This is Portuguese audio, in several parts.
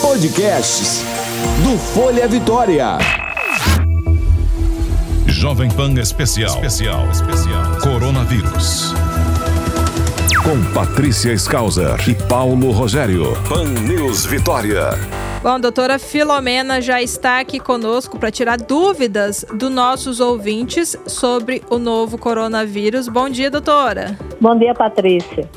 Podcasts do Folha Vitória. Jovem Pan Especial. Especial. Especial. Coronavírus. Com Patrícia Skauser e Paulo Rogério. Pan News Vitória. Bom, doutora Filomena já está aqui conosco para tirar dúvidas dos nossos ouvintes sobre o novo coronavírus. Bom dia, doutora. Bom dia, Patrícia.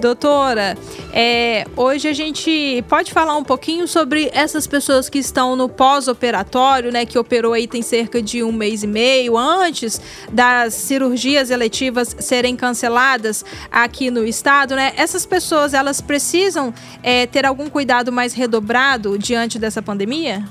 Doutora, é, hoje a gente pode falar um pouquinho sobre essas pessoas que estão no pós-operatório, né, que operou aí tem cerca de um mês e meio antes das cirurgias eletivas serem canceladas aqui no estado, né? Essas pessoas elas precisam é, ter algum cuidado mais redobrado diante dessa pandemia?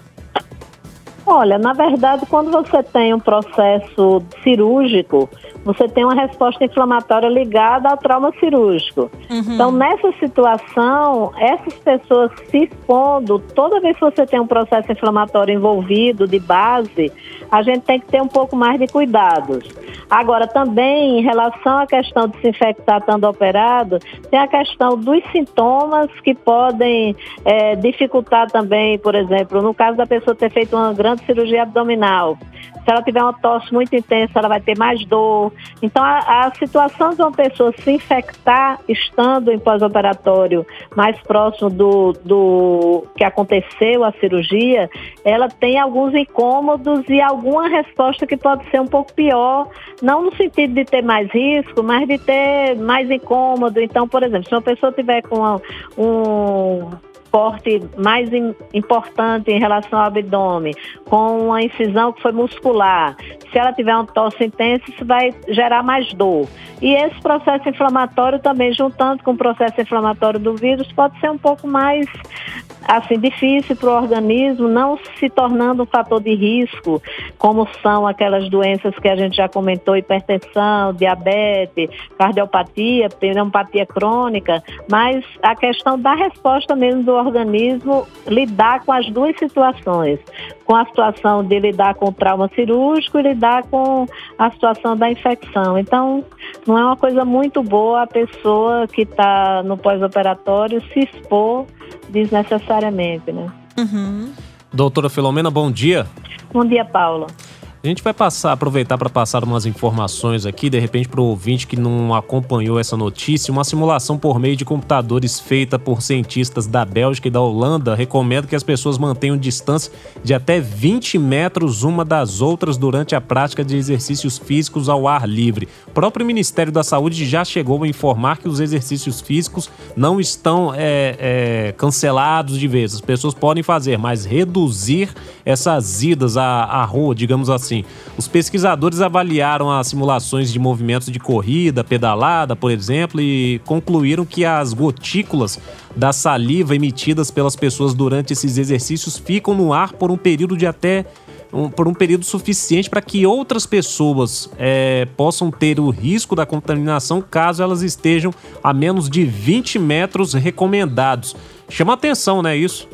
Olha, na verdade, quando você tem um processo cirúrgico, você tem uma resposta inflamatória ligada ao trauma cirúrgico. Uhum. Então, nessa situação, essas pessoas se expondo, toda vez que você tem um processo inflamatório envolvido de base, a gente tem que ter um pouco mais de cuidados. Agora, também, em relação à questão de se infectar estando operado, tem a questão dos sintomas que podem é, dificultar também, por exemplo, no caso da pessoa ter feito uma grande cirurgia abdominal. Se ela tiver uma tosse muito intensa, ela vai ter mais dor. Então, a, a situação de uma pessoa se infectar estando em pós-operatório mais próximo do, do que aconteceu a cirurgia, ela tem alguns incômodos e alguma resposta que pode ser um pouco pior, não no sentido de ter mais risco, mas de ter mais incômodo. Então, por exemplo, se uma pessoa tiver com um corte mais importante em relação ao abdômen, com uma incisão que foi muscular, se ela tiver um tosse intensa, isso vai gerar mais dor. E esse processo inflamatório também, juntando com o processo inflamatório do vírus, pode ser um pouco mais assim difícil para o organismo, não se tornando um fator de risco, como são aquelas doenças que a gente já comentou, hipertensão, diabetes, cardiopatia, pneumopatia crônica, mas a questão da resposta mesmo do organismo lidar com as duas situações, com a situação de lidar com o trauma cirúrgico e lidar com a situação da infecção. Então, não é uma coisa muito boa a pessoa que está no pós-operatório se expor desnecessariamente, né? Uhum. Doutora Filomena, bom dia. Bom dia, Paula. A gente vai passar, aproveitar para passar umas informações aqui, de repente para o ouvinte que não acompanhou essa notícia, uma simulação por meio de computadores feita por cientistas da Bélgica e da Holanda recomenda que as pessoas mantenham distância de até 20 metros uma das outras durante a prática de exercícios físicos ao ar livre. O próprio Ministério da Saúde já chegou a informar que os exercícios físicos não estão é, é, cancelados de vez. As pessoas podem fazer, mas reduzir essas idas à, à rua, digamos assim assim. Os pesquisadores avaliaram as simulações de movimentos de corrida, pedalada, por exemplo, e concluíram que as gotículas da saliva emitidas pelas pessoas durante esses exercícios ficam no ar por um período de até um, por um período suficiente para que outras pessoas é, possam ter o risco da contaminação caso elas estejam a menos de 20 metros recomendados. Chama atenção, né, isso?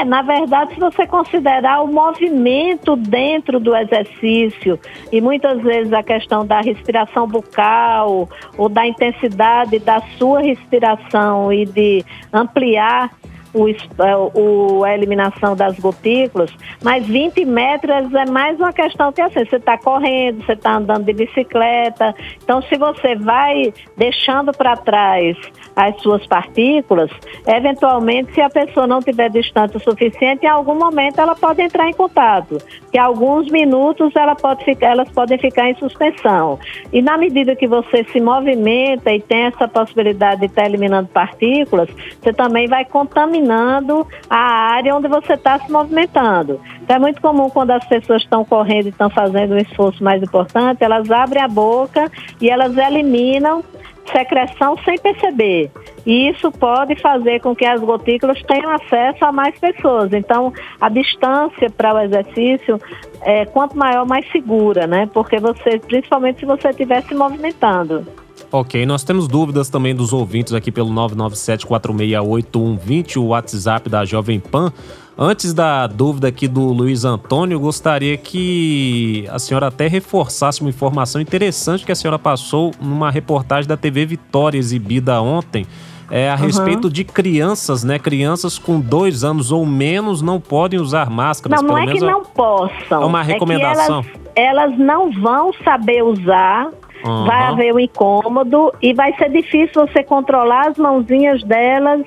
É, na verdade, se você considerar o movimento dentro do exercício e muitas vezes a questão da respiração bucal ou da intensidade da sua respiração e de ampliar o, é, o, a eliminação das gotículas, mas 20 metros é mais uma questão que assim, você está correndo, você está andando de bicicleta. Então, se você vai deixando para trás as suas partículas, eventualmente, se a pessoa não tiver distante o suficiente, em algum momento ela pode entrar em contato. Que alguns minutos ela pode ficar, elas podem ficar em suspensão. E na medida que você se movimenta e tem essa possibilidade de estar eliminando partículas, você também vai contaminar contaminando a área onde você está se movimentando. Então é muito comum quando as pessoas estão correndo e estão fazendo um esforço mais importante, elas abrem a boca e elas eliminam secreção sem perceber. E isso pode fazer com que as gotículas tenham acesso a mais pessoas. Então, a distância para o exercício é quanto maior, mais segura, né? Porque você, principalmente se você estiver se movimentando. Ok, nós temos dúvidas também dos ouvintes aqui pelo 997-468120, o WhatsApp da Jovem Pan. Antes da dúvida aqui do Luiz Antônio, gostaria que a senhora até reforçasse uma informação interessante que a senhora passou numa reportagem da TV Vitória exibida ontem é, a uhum. respeito de crianças, né? Crianças com dois anos ou menos não podem usar máscaras. Não, não é que não possam. É uma recomendação. É elas, elas não vão saber usar Uhum. Vai haver um incômodo e vai ser difícil você controlar as mãozinhas delas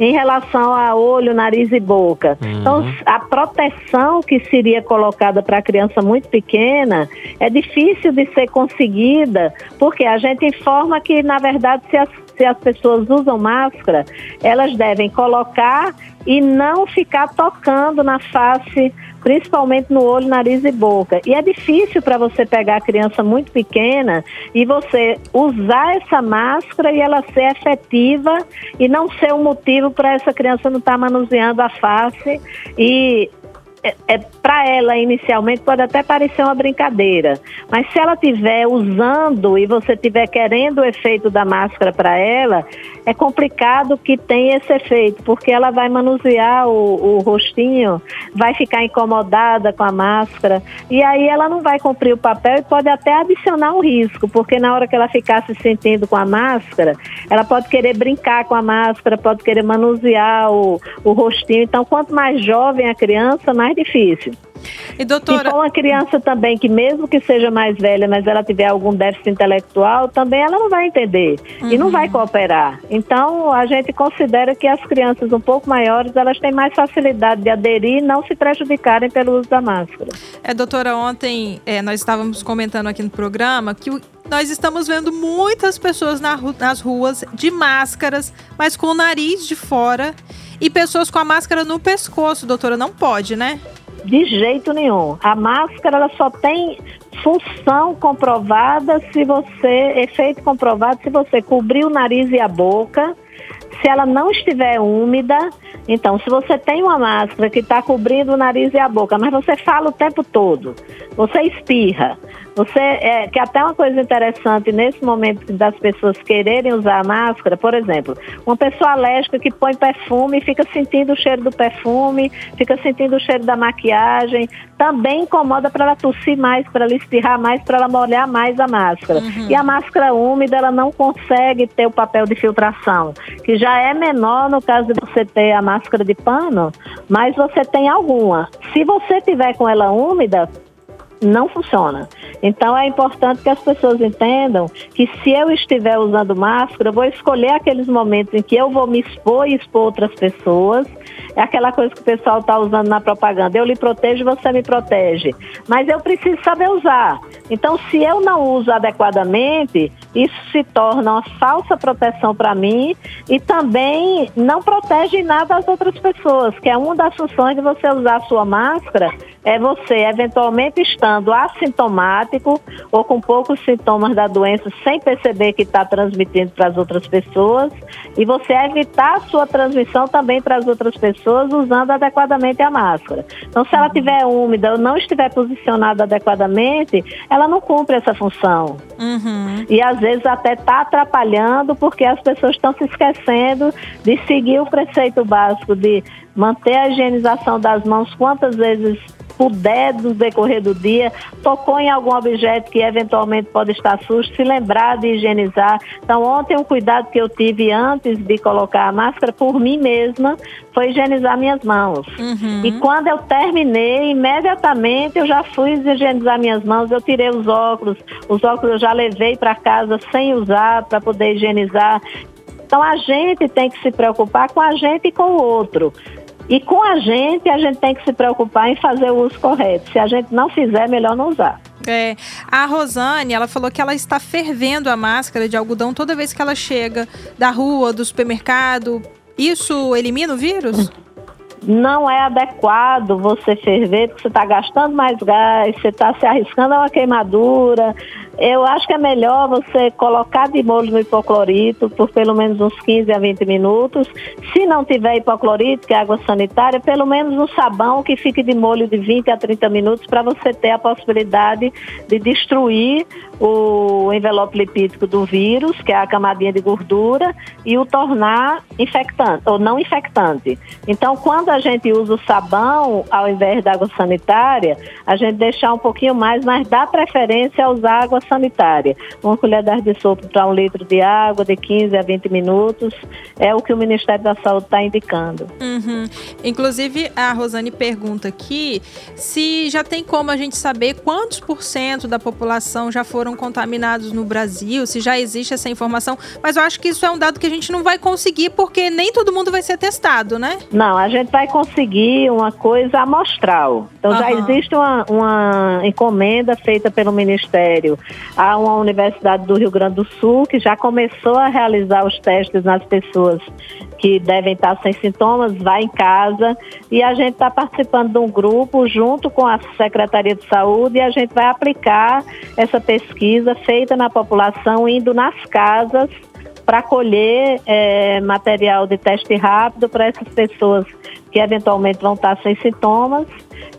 em relação a olho, nariz e boca. Uhum. Então, a proteção que seria colocada para a criança muito pequena é difícil de ser conseguida, porque a gente informa que, na verdade, se as, se as pessoas usam máscara, elas devem colocar e não ficar tocando na face principalmente no olho, nariz e boca. E é difícil para você pegar a criança muito pequena e você usar essa máscara e ela ser efetiva e não ser um motivo para essa criança não estar tá manuseando a face e é, é para ela inicialmente pode até parecer uma brincadeira, mas se ela estiver usando e você estiver querendo o efeito da máscara para ela, é complicado que tenha esse efeito, porque ela vai manusear o, o rostinho, vai ficar incomodada com a máscara e aí ela não vai cumprir o papel e pode até adicionar um risco, porque na hora que ela ficar se sentindo com a máscara, ela pode querer brincar com a máscara, pode querer manusear o, o rostinho. Então, quanto mais jovem a criança, mais difícil. E doutora... Se for uma criança também que mesmo que seja mais velha, mas ela tiver algum déficit intelectual, também ela não vai entender uhum. e não vai uhum. cooperar. Então, a gente considera que as crianças um pouco maiores, elas têm mais facilidade de aderir e não se prejudicarem pelo uso da máscara. É, doutora, ontem é, nós estávamos comentando aqui no programa que o nós estamos vendo muitas pessoas na, nas ruas de máscaras, mas com o nariz de fora. E pessoas com a máscara no pescoço, doutora. Não pode, né? De jeito nenhum. A máscara ela só tem função comprovada se você, efeito comprovado se você cobrir o nariz e a boca, se ela não estiver úmida. Então, se você tem uma máscara que está cobrindo o nariz e a boca, mas você fala o tempo todo, você espirra, você, é, que até uma coisa interessante nesse momento das pessoas quererem usar máscara, por exemplo, uma pessoa alérgica que põe perfume e fica sentindo o cheiro do perfume, fica sentindo o cheiro da maquiagem, também incomoda para ela tossir mais, para ela espirrar mais, para ela molhar mais a máscara. Uhum. E a máscara úmida, ela não consegue ter o papel de filtração, que já é menor no caso de você ter a máscara de pano, mas você tem alguma. Se você tiver com ela úmida, não funciona. Então é importante que as pessoas entendam que se eu estiver usando máscara, eu vou escolher aqueles momentos em que eu vou me expor e expor outras pessoas. É aquela coisa que o pessoal está usando na propaganda. Eu lhe protejo, você me protege. Mas eu preciso saber usar. Então, se eu não uso adequadamente, isso se torna uma falsa proteção para mim e também não protege nada as outras pessoas, que é uma das funções de você usar a sua máscara é você eventualmente estando assintomático ou com poucos sintomas da doença sem perceber que está transmitindo para as outras pessoas e você evitar a sua transmissão também para as outras pessoas usando adequadamente a máscara. Então, se ela estiver úmida ou não estiver posicionada adequadamente, ela não cumpre essa função. Uhum. E às vezes até está atrapalhando porque as pessoas estão se esquecendo de seguir o preceito básico de manter a higienização das mãos quantas vezes puder no decorrer do dia, tocou em algum objeto que eventualmente pode estar sujo, se lembrar de higienizar. Então, ontem um cuidado que eu tive antes de colocar a máscara por mim mesma foi higienizar minhas mãos. Uhum. E quando eu terminei, imediatamente eu já fui higienizar minhas mãos, eu tirei os óculos, os óculos eu já levei para casa sem usar para poder higienizar. Então a gente tem que se preocupar com a gente e com o outro. E com a gente, a gente tem que se preocupar em fazer o uso correto. Se a gente não fizer, melhor não usar. É, a Rosane, ela falou que ela está fervendo a máscara de algodão toda vez que ela chega da rua, do supermercado. Isso elimina o vírus? Não é adequado você ferver, porque você está gastando mais gás, você está se arriscando a uma queimadura, eu acho que é melhor você colocar de molho no hipoclorito por pelo menos uns 15 a 20 minutos. Se não tiver hipoclorito, que é água sanitária, pelo menos no sabão que fique de molho de 20 a 30 minutos para você ter a possibilidade de destruir o envelope lipídico do vírus, que é a camadinha de gordura, e o tornar infectante ou não infectante. Então, quando a gente usa o sabão ao invés da água sanitária, a gente deixar um pouquinho mais, mas dá preferência a usar água sanitária. Uma colher de sopa para um litro de água de 15 a 20 minutos é o que o Ministério da Saúde está indicando. Uhum. Inclusive, a Rosane pergunta aqui se já tem como a gente saber quantos por cento da população já foram contaminados no Brasil, se já existe essa informação, mas eu acho que isso é um dado que a gente não vai conseguir porque nem todo mundo vai ser testado, né? Não, a gente vai conseguir uma coisa amostral. Então uhum. já existe uma, uma encomenda feita pelo Ministério a uma universidade do Rio Grande do Sul que já começou a realizar os testes nas pessoas que devem estar sem sintomas, vai em casa e a gente está participando de um grupo junto com a Secretaria de Saúde e a gente vai aplicar essa pesquisa feita na população, indo nas casas para colher é, material de teste rápido para essas pessoas que eventualmente vão estar sem sintomas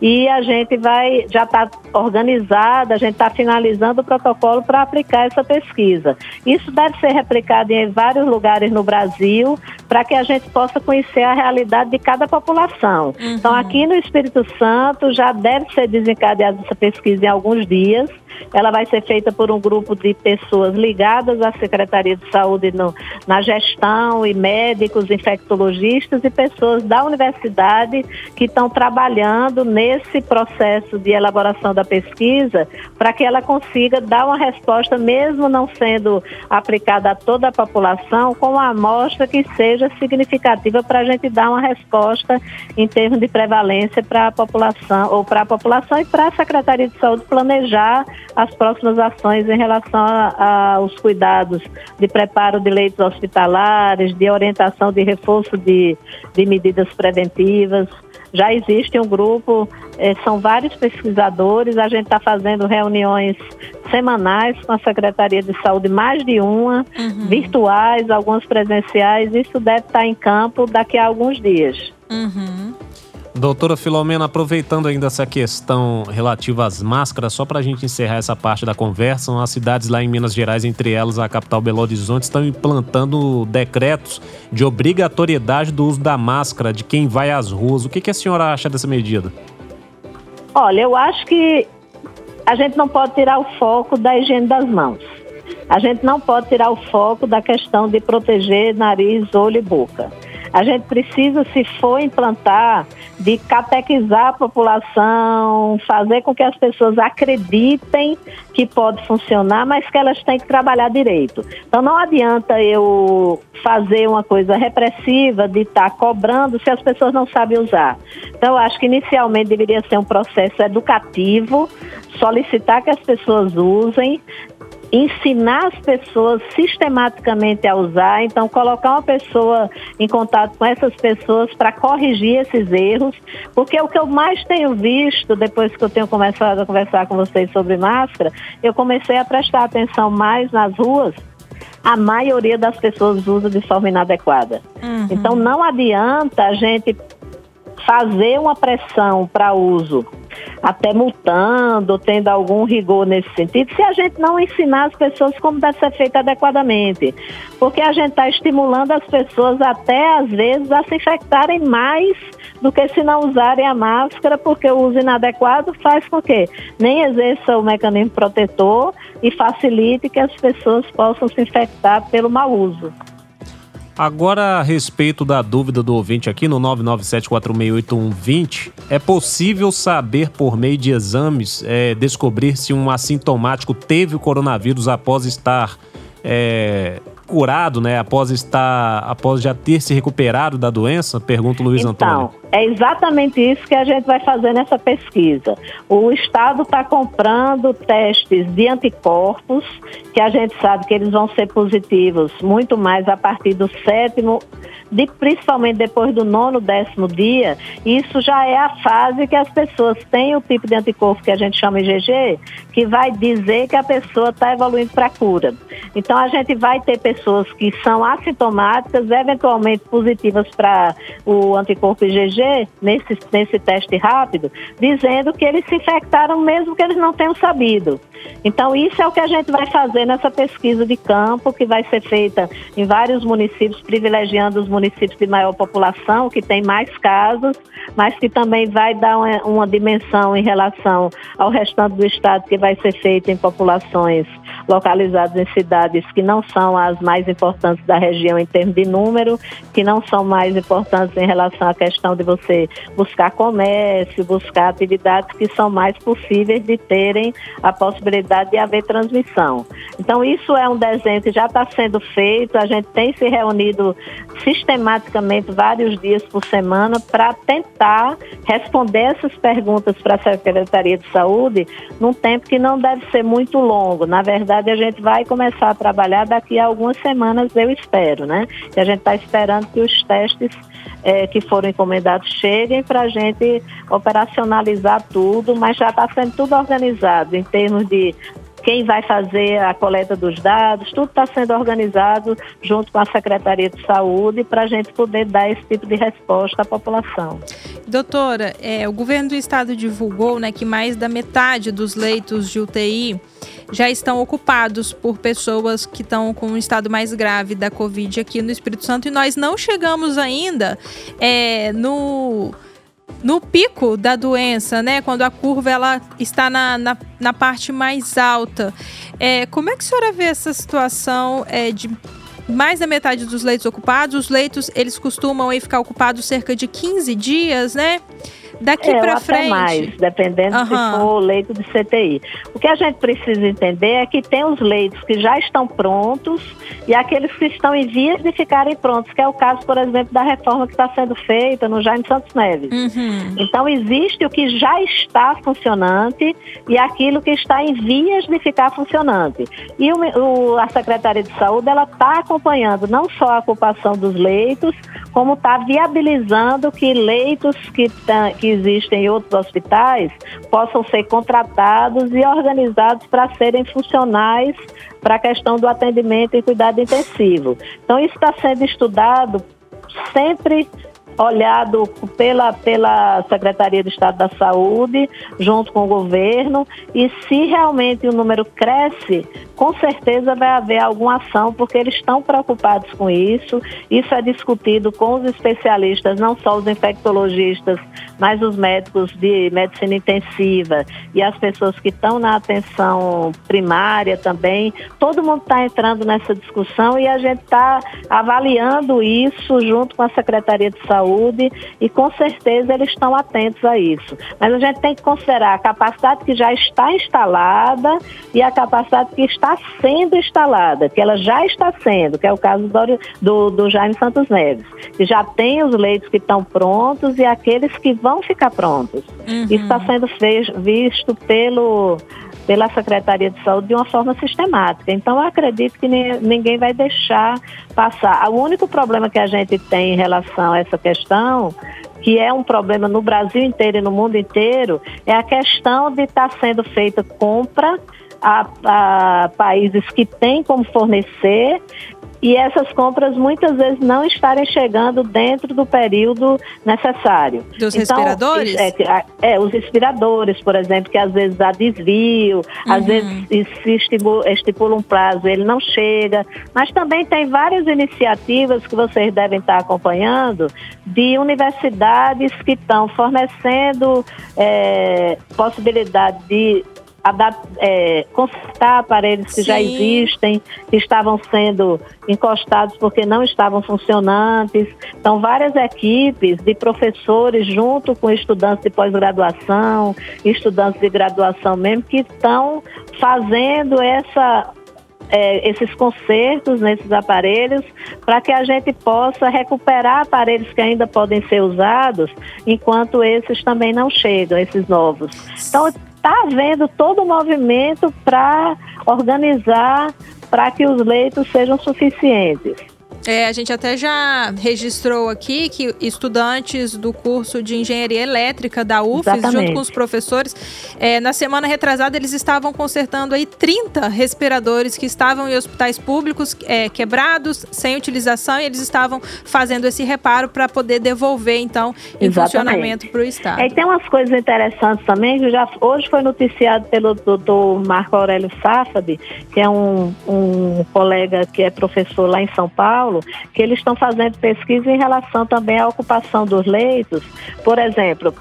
e a gente vai, já está organizada, a gente está finalizando o protocolo para aplicar essa pesquisa. Isso deve ser replicado em vários lugares no Brasil para que a gente possa conhecer a realidade de cada população. Uhum. Então, aqui no Espírito Santo já deve ser desencadeada essa pesquisa em alguns dias ela vai ser feita por um grupo de pessoas ligadas à Secretaria de Saúde no, na gestão e médicos, infectologistas e pessoas da universidade que estão trabalhando nesse processo de elaboração da pesquisa para que ela consiga dar uma resposta, mesmo não sendo aplicada a toda a população, com uma amostra que seja significativa para a gente dar uma resposta em termos de prevalência para a população ou para a população e para a Secretaria de Saúde planejar as próximas ações em relação aos cuidados de preparo de leitos hospitalares, de orientação de reforço de, de medidas preventivas. Já existe um grupo, eh, são vários pesquisadores, a gente está fazendo reuniões semanais com a Secretaria de Saúde, mais de uma, uhum. virtuais, algumas presenciais, isso deve estar tá em campo daqui a alguns dias. Uhum. Doutora Filomena, aproveitando ainda essa questão relativa às máscaras, só para a gente encerrar essa parte da conversa, as cidades lá em Minas Gerais, entre elas a capital Belo Horizonte, estão implantando decretos de obrigatoriedade do uso da máscara de quem vai às ruas. O que, que a senhora acha dessa medida? Olha, eu acho que a gente não pode tirar o foco da higiene das mãos. A gente não pode tirar o foco da questão de proteger nariz, olho e boca. A gente precisa, se for implantar, de catequizar a população, fazer com que as pessoas acreditem que pode funcionar, mas que elas têm que trabalhar direito. Então não adianta eu fazer uma coisa repressiva de estar tá cobrando se as pessoas não sabem usar. Então acho que inicialmente deveria ser um processo educativo, solicitar que as pessoas usem, ensinar as pessoas sistematicamente a usar, então colocar uma pessoa em contato com essas pessoas para corrigir esses erros, porque o que eu mais tenho visto depois que eu tenho começado a conversar com vocês sobre máscara, eu comecei a prestar atenção mais nas ruas a maioria das pessoas usa de forma inadequada. Uhum. Então não adianta a gente fazer uma pressão para uso até multando, tendo algum rigor nesse sentido, se a gente não ensinar as pessoas como deve ser feito adequadamente. Porque a gente está estimulando as pessoas até, às vezes, a se infectarem mais do que se não usarem a máscara, porque o uso inadequado faz com que nem exerça o mecanismo protetor e facilite que as pessoas possam se infectar pelo mau uso. Agora, a respeito da dúvida do ouvinte aqui no 997468120, é possível saber por meio de exames, é, descobrir se um assintomático teve o coronavírus após estar é, curado, né, após estar, após já ter se recuperado da doença? Pergunta o Luiz então, Antônio. É exatamente isso que a gente vai fazer nessa pesquisa. O Estado está comprando testes de anticorpos, que a gente sabe que eles vão ser positivos muito mais a partir do sétimo de, principalmente depois do nono, décimo dia, isso já é a fase que as pessoas têm o tipo de anticorpo que a gente chama IgG, que vai dizer que a pessoa está evoluindo para cura. Então, a gente vai ter pessoas pessoas que são assintomáticas, eventualmente positivas para o anticorpo IgG, nesse, nesse teste rápido, dizendo que eles se infectaram mesmo que eles não tenham sabido. Então, isso é o que a gente vai fazer nessa pesquisa de campo, que vai ser feita em vários municípios, privilegiando os municípios de maior população, que tem mais casos, mas que também vai dar uma, uma dimensão em relação ao restante do estado, que vai ser feita em populações localizadas em cidades que não são as mais importantes da região em termos de número, que não são mais importantes em relação à questão de você buscar comércio, buscar atividades que são mais possíveis de terem a possibilidade de haver transmissão. Então, isso é um desenho que já está sendo feito, a gente tem se reunido sistematicamente vários dias por semana para tentar responder essas perguntas para a Secretaria de Saúde num tempo que não deve ser muito longo. Na verdade, a gente vai começar a trabalhar daqui a algumas semanas, eu espero, né? E a gente está esperando que os testes é, que foram encomendados cheguem para a gente operacionalizar tudo, mas já está sendo tudo organizado em termos de quem vai fazer a coleta dos dados, tudo está sendo organizado junto com a Secretaria de Saúde para a gente poder dar esse tipo de resposta à população. Doutora, é, o governo do estado divulgou né, que mais da metade dos leitos de UTI já estão ocupados por pessoas que estão com um estado mais grave da Covid aqui no Espírito Santo e nós não chegamos ainda é, no no pico da doença, né? Quando a curva ela está na, na, na parte mais alta. É, como é que a senhora vê essa situação é, de mais da metade dos leitos ocupados? Os leitos, eles costumam aí ficar ocupados cerca de 15 dias, né? Daqui é, para frente. mais, dependendo uhum. se for leito de CTI. O que a gente precisa entender é que tem os leitos que já estão prontos e aqueles que estão em vias de ficarem prontos, que é o caso, por exemplo, da reforma que está sendo feita no Jaime Santos Neves. Uhum. Então, existe o que já está funcionante e aquilo que está em vias de ficar funcionante. E o, o, a Secretaria de Saúde ela está acompanhando não só a ocupação dos leitos, como está viabilizando que leitos que, tá, que existem em outros hospitais possam ser contratados e organizados para serem funcionais para a questão do atendimento e cuidado intensivo. Então, isso está sendo estudado sempre olhado pela, pela Secretaria de Estado da Saúde, junto com o governo, e se realmente o número cresce, com certeza vai haver alguma ação, porque eles estão preocupados com isso. Isso é discutido com os especialistas, não só os infectologistas, mas os médicos de medicina intensiva e as pessoas que estão na atenção primária também. Todo mundo está entrando nessa discussão e a gente está avaliando isso junto com a Secretaria de Saúde e com certeza eles estão atentos a isso. Mas a gente tem que considerar a capacidade que já está instalada e a capacidade que está sendo instalada, que ela já está sendo, que é o caso do, do, do Jaime Santos Neves, que já tem os leitos que estão prontos e aqueles que vão ficar prontos. Uhum. Isso está sendo fez, visto pelo, pela Secretaria de Saúde de uma forma sistemática. Então, eu acredito que ninguém vai deixar passar. O único problema que a gente tem em relação a essa questão que é um problema no Brasil inteiro e no mundo inteiro, é a questão de estar tá sendo feita compra a, a, países que têm como fornecer e essas compras muitas vezes não estarem chegando dentro do período necessário. Dos então, respiradores? É, é, os respiradores, por exemplo, que às vezes há desvio, uhum. às vezes se estipula, estipula um prazo, ele não chega, mas também tem várias iniciativas que vocês devem estar acompanhando de universidades que estão fornecendo é, possibilidade de é, consertar aparelhos que Sim. já existem, que estavam sendo encostados porque não estavam funcionantes. Então, várias equipes de professores, junto com estudantes de pós-graduação, estudantes de graduação mesmo, que estão fazendo essa é, esses consertos nesses aparelhos para que a gente possa recuperar aparelhos que ainda podem ser usados, enquanto esses também não chegam, esses novos. Então, está havendo todo o movimento para organizar para que os leitos sejam suficientes. É, a gente até já registrou aqui que estudantes do curso de engenharia elétrica da UFES, Exatamente. junto com os professores, é, na semana retrasada eles estavam consertando aí 30 respiradores que estavam em hospitais públicos é, quebrados, sem utilização, e eles estavam fazendo esse reparo para poder devolver, então, em Exatamente. funcionamento para o Estado. É, tem umas coisas interessantes também, que já hoje foi noticiado pelo doutor Marco Aurélio Safad, que é um, um colega que é professor lá em São Paulo, que eles estão fazendo pesquisa em relação também à ocupação dos leitos. Por exemplo,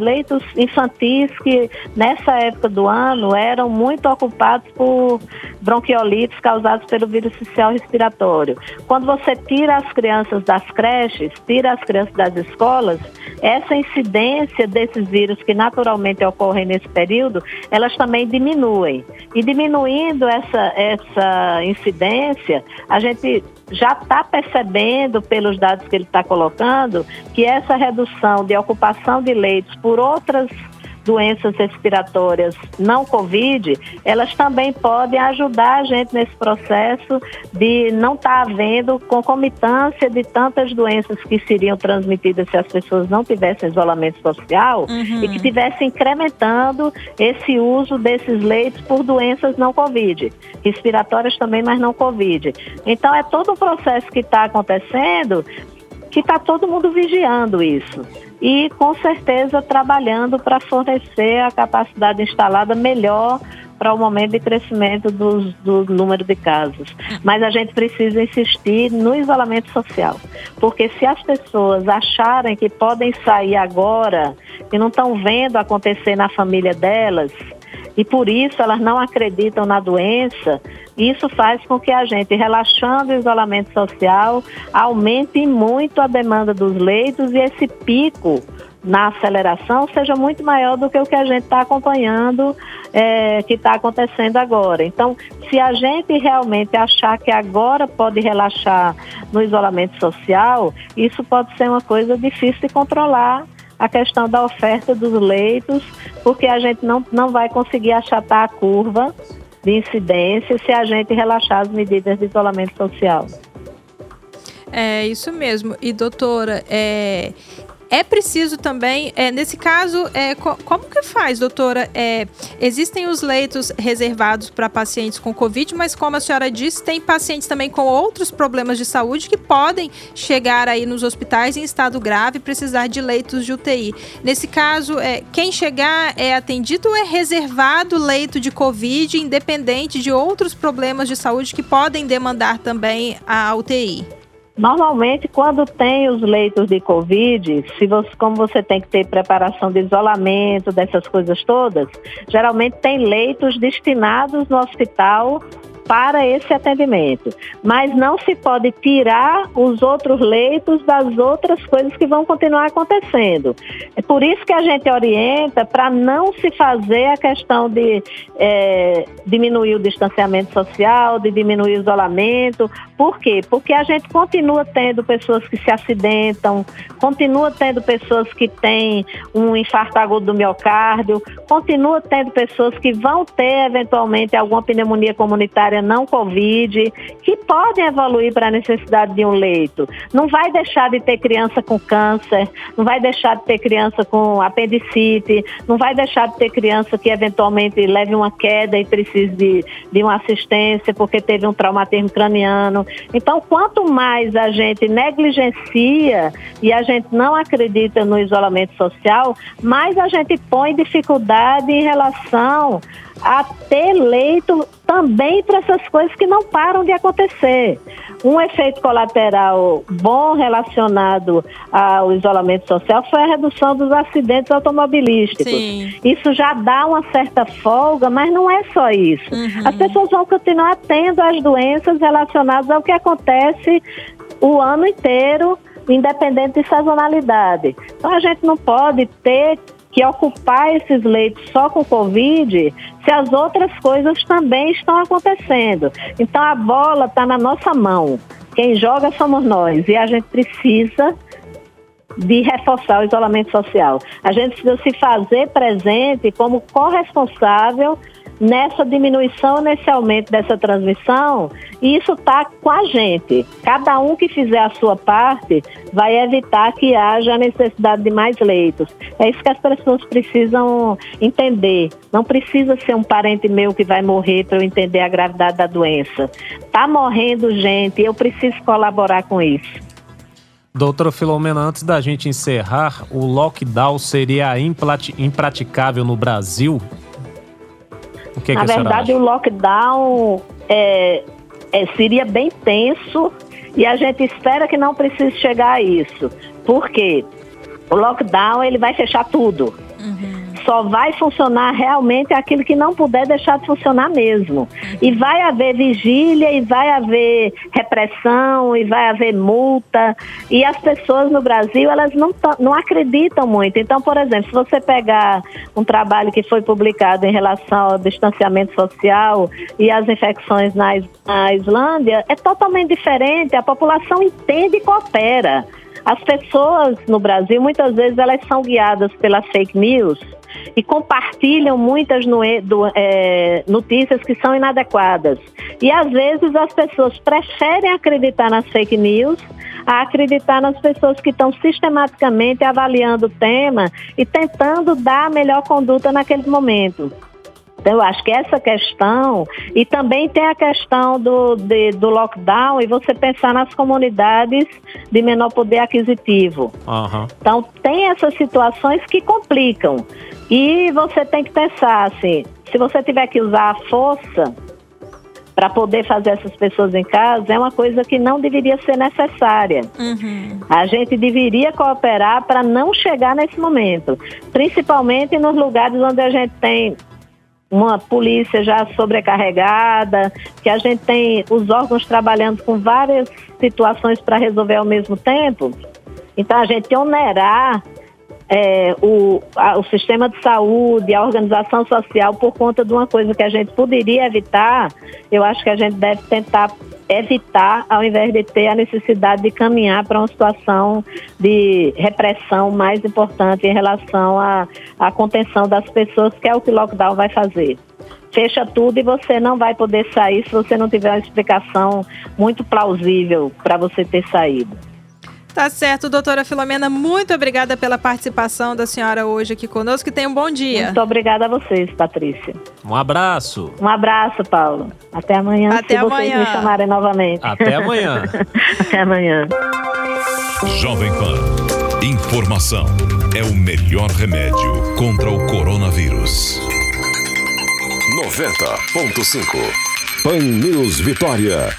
leitos infantis que nessa época do ano eram muito ocupados por bronquiolites causados pelo vírus social respiratório. Quando você tira as crianças das creches, tira as crianças das escolas, essa incidência desses vírus que naturalmente ocorrem nesse período, elas também diminuem. E diminuindo essa, essa incidência, a gente já está percebendo, pelos dados que ele está colocando, que essa redução de ocupação de leitos por outras doenças respiratórias não Covid, elas também podem ajudar a gente nesse processo de não estar tá havendo concomitância de tantas doenças que seriam transmitidas se as pessoas não tivessem isolamento social uhum. e que tivessem incrementando esse uso desses leitos por doenças não Covid, respiratórias também, mas não Covid. Então é todo um processo que está acontecendo que está todo mundo vigiando isso e com certeza trabalhando para fornecer a capacidade instalada melhor para o momento de crescimento dos, do número de casos. Mas a gente precisa insistir no isolamento social, porque se as pessoas acharem que podem sair agora e não estão vendo acontecer na família delas, e por isso elas não acreditam na doença, isso faz com que a gente, relaxando o isolamento social, aumente muito a demanda dos leitos e esse pico na aceleração seja muito maior do que o que a gente está acompanhando, é, que está acontecendo agora. Então, se a gente realmente achar que agora pode relaxar no isolamento social, isso pode ser uma coisa difícil de controlar a questão da oferta dos leitos, porque a gente não, não vai conseguir achatar a curva de incidência se a gente relaxar as medidas de isolamento social. É isso mesmo. E doutora, é, é preciso também, é, nesse caso, é, co como que faz, doutora? É, existem os leitos reservados para pacientes com Covid, mas como a senhora disse, tem pacientes também com outros problemas de saúde que podem chegar aí nos hospitais em estado grave e precisar de leitos de UTI. Nesse caso, é, quem chegar é atendido ou é reservado leito de Covid, independente de outros problemas de saúde que podem demandar também a UTI? Normalmente, quando tem os leitos de Covid, se você, como você tem que ter preparação de isolamento, dessas coisas todas, geralmente tem leitos destinados no hospital para esse atendimento. Mas não se pode tirar os outros leitos das outras coisas que vão continuar acontecendo. É por isso que a gente orienta para não se fazer a questão de é, diminuir o distanciamento social, de diminuir o isolamento. Por quê? Porque a gente continua tendo pessoas que se acidentam, continua tendo pessoas que têm um infarto agudo do miocárdio, continua tendo pessoas que vão ter eventualmente alguma pneumonia comunitária área não Covid, que podem evoluir para a necessidade de um leito. Não vai deixar de ter criança com câncer, não vai deixar de ter criança com apendicite, não vai deixar de ter criança que eventualmente leve uma queda e precise de, de uma assistência porque teve um traumatismo craniano. Então, quanto mais a gente negligencia e a gente não acredita no isolamento social, mais a gente põe dificuldade em relação a ter leito também para essas coisas que não param de acontecer. Um efeito colateral bom relacionado ao isolamento social foi a redução dos acidentes automobilísticos. Sim. Isso já dá uma certa folga, mas não é só isso. Uhum. As pessoas vão continuar tendo as doenças relacionadas ao que acontece o ano inteiro independente de sazonalidade. Então a gente não pode ter que ocupar esses leitos só com Covid, se as outras coisas também estão acontecendo. Então a bola está na nossa mão. Quem joga somos nós e a gente precisa de reforçar o isolamento social. A gente precisa se fazer presente como corresponsável nessa diminuição, nesse aumento dessa transmissão, e isso está com a gente. Cada um que fizer a sua parte vai evitar que haja a necessidade de mais leitos. É isso que as pessoas precisam entender. Não precisa ser um parente meu que vai morrer para eu entender a gravidade da doença. Está morrendo gente, eu preciso colaborar com isso. Doutora Filomena, antes da gente encerrar, o lockdown seria impraticável no Brasil? O que é Na que verdade, o lockdown é, é, seria bem tenso e a gente espera que não precise chegar a isso. Por quê? O lockdown ele vai fechar tudo. Uhum só vai funcionar realmente aquilo que não puder deixar de funcionar mesmo. E vai haver vigília, e vai haver repressão, e vai haver multa. E as pessoas no Brasil, elas não, não acreditam muito. Então, por exemplo, se você pegar um trabalho que foi publicado em relação ao distanciamento social e as infecções na, na Islândia, é totalmente diferente. A população entende e coopera. As pessoas no Brasil, muitas vezes, elas são guiadas pelas fake news e compartilham muitas é, notícias que são inadequadas. E às vezes as pessoas preferem acreditar nas fake news a acreditar nas pessoas que estão sistematicamente avaliando o tema e tentando dar a melhor conduta naquele momento. Então, eu acho que essa questão, e também tem a questão do, de, do lockdown e você pensar nas comunidades de menor poder aquisitivo. Uhum. Então, tem essas situações que complicam. E você tem que pensar assim, se você tiver que usar a força para poder fazer essas pessoas em casa, é uma coisa que não deveria ser necessária. Uhum. A gente deveria cooperar para não chegar nesse momento, principalmente nos lugares onde a gente tem uma polícia já sobrecarregada, que a gente tem os órgãos trabalhando com várias situações para resolver ao mesmo tempo. Então, a gente onerar é, o, a, o sistema de saúde, a organização social por conta de uma coisa que a gente poderia evitar, eu acho que a gente deve tentar evitar, ao invés de ter a necessidade de caminhar para uma situação de repressão mais importante em relação à, à contenção das pessoas, que é o que o lockdown vai fazer fecha tudo e você não vai poder sair se você não tiver uma explicação muito plausível para você ter saído. Tá certo, doutora Filomena, muito obrigada pela participação da senhora hoje aqui conosco e tenha um bom dia. Muito obrigada a vocês, Patrícia. Um abraço. Um abraço, Paulo. Até amanhã, Até se amanhã. vocês me chamarem novamente. Até amanhã. Até amanhã. Jovem Pan. Informação é o melhor remédio contra o coronavírus. 90.5 Pan News Vitória.